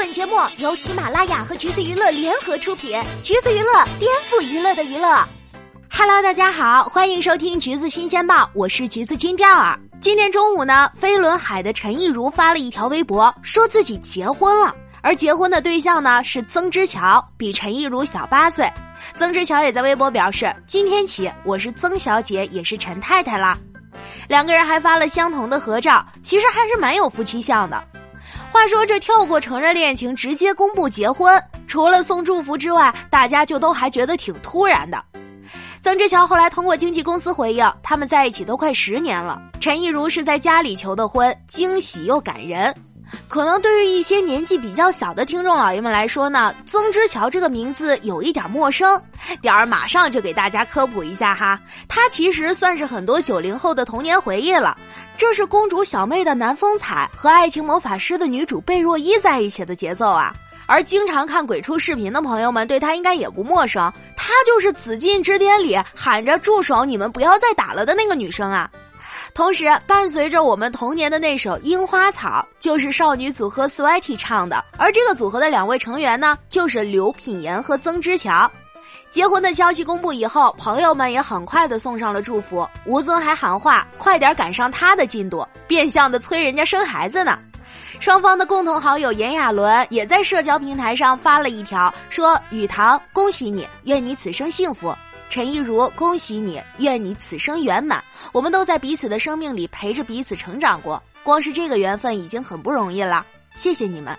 本节目由喜马拉雅和橘子娱乐联合出品，橘子娱乐颠覆娱乐的娱乐。Hello，大家好，欢迎收听橘子新鲜报，我是橘子君钓儿。今天中午呢，飞轮海的陈亦儒发了一条微博，说自己结婚了，而结婚的对象呢是曾之乔，比陈亦儒小八岁。曾之乔也在微博表示，今天起我是曾小姐，也是陈太太了。两个人还发了相同的合照，其实还是蛮有夫妻相的。话说这跳过承认恋情，直接公布结婚，除了送祝福之外，大家就都还觉得挺突然的。曾之乔后来通过经纪公司回应，他们在一起都快十年了。陈亦儒是在家里求的婚，惊喜又感人。可能对于一些年纪比较小的听众老爷们来说呢，曾之乔这个名字有一点陌生。点儿马上就给大家科普一下哈，他其实算是很多九零后的童年回忆了。这是公主小妹的南风采和爱情魔法师的女主贝若依在一起的节奏啊。而经常看鬼畜视频的朋友们对他应该也不陌生，她就是《紫禁之巅》里喊着“住手，你们不要再打了”的那个女生啊。同时，伴随着我们童年的那首《樱花草》，就是少女组合 Sweetie 唱的。而这个组合的两位成员呢，就是刘品言和曾之乔。结婚的消息公布以后，朋友们也很快的送上了祝福。吴尊还喊话：“快点赶上他的进度，变相的催人家生孩子呢。”双方的共同好友炎亚纶也在社交平台上发了一条，说：“雨堂，恭喜你，愿你此生幸福。”陈亦儒，恭喜你，愿你此生圆满。我们都在彼此的生命里陪着彼此成长过，光是这个缘分已经很不容易了。谢谢你们。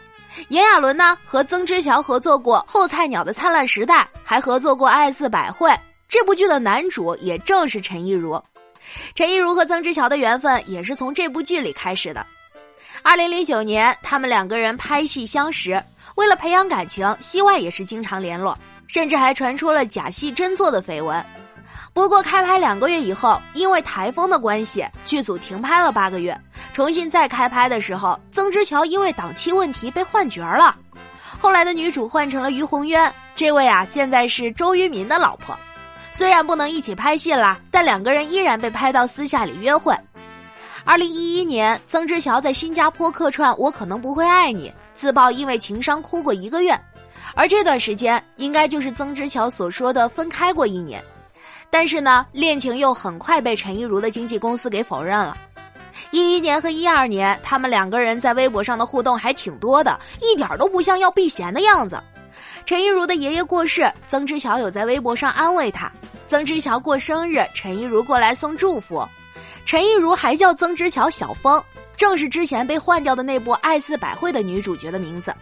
炎亚纶呢，和曾之乔合作过《后菜鸟的灿烂时代》，还合作过《爱似百惠》。这部剧的男主也正是陈亦儒。陈亦儒和曾之乔的缘分也是从这部剧里开始的。二零零九年，他们两个人拍戏相识，为了培养感情，戏外也是经常联络。甚至还传出了假戏真做的绯闻，不过开拍两个月以后，因为台风的关系，剧组停拍了八个月。重新再开拍的时候，曾之乔因为档期问题被换角了。后来的女主换成了于红渊，这位啊现在是周渝民的老婆。虽然不能一起拍戏了，但两个人依然被拍到私下里约会。二零一一年，曾之乔在新加坡客串《我可能不会爱你》，自曝因为情伤哭过一个月。而这段时间应该就是曾之乔所说的分开过一年，但是呢，恋情又很快被陈亦如的经纪公司给否认了。一一年和一二年，他们两个人在微博上的互动还挺多的，一点都不像要避嫌的样子。陈亦如的爷爷过世，曾之乔有在微博上安慰他；曾之乔过生日，陈亦如过来送祝福。陈亦如还叫曾之乔小峰，正是之前被换掉的那部《爱似百惠》的女主角的名字。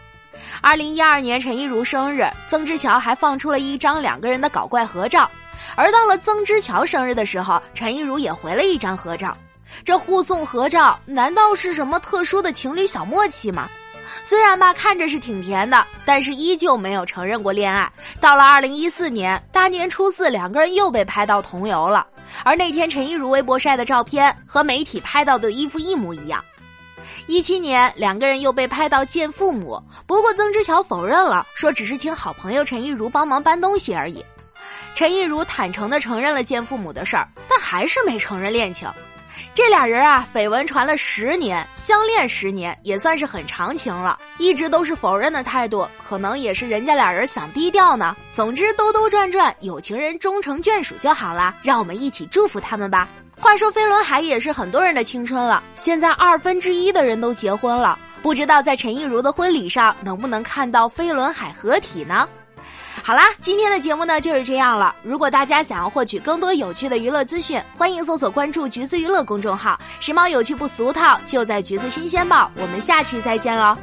二零一二年陈亦儒生日，曾之乔还放出了一张两个人的搞怪合照，而到了曾之乔生日的时候，陈亦儒也回了一张合照。这互送合照，难道是什么特殊的情侣小默契吗？虽然吧，看着是挺甜的，但是依旧没有承认过恋爱。到了二零一四年大年初四，两个人又被拍到同游了，而那天陈亦儒微博晒的照片和媒体拍到的衣服一模一样。一七年，两个人又被拍到见父母，不过曾之乔否认了，说只是请好朋友陈亦儒帮忙搬东西而已。陈亦儒坦诚的承认了见父母的事儿，但还是没承认恋情。这俩人啊，绯闻传了十年，相恋十年也算是很长情了，一直都是否认的态度，可能也是人家俩人想低调呢。总之，兜兜转转，有情人终成眷属就好啦，让我们一起祝福他们吧。话说飞轮海也是很多人的青春了，现在二分之一的人都结婚了，不知道在陈亦儒的婚礼上能不能看到飞轮海合体呢？好啦，今天的节目呢就是这样了。如果大家想要获取更多有趣的娱乐资讯，欢迎搜索关注“橘子娱乐”公众号，时髦有趣不俗套，就在“橘子新鲜报”。我们下期再见喽。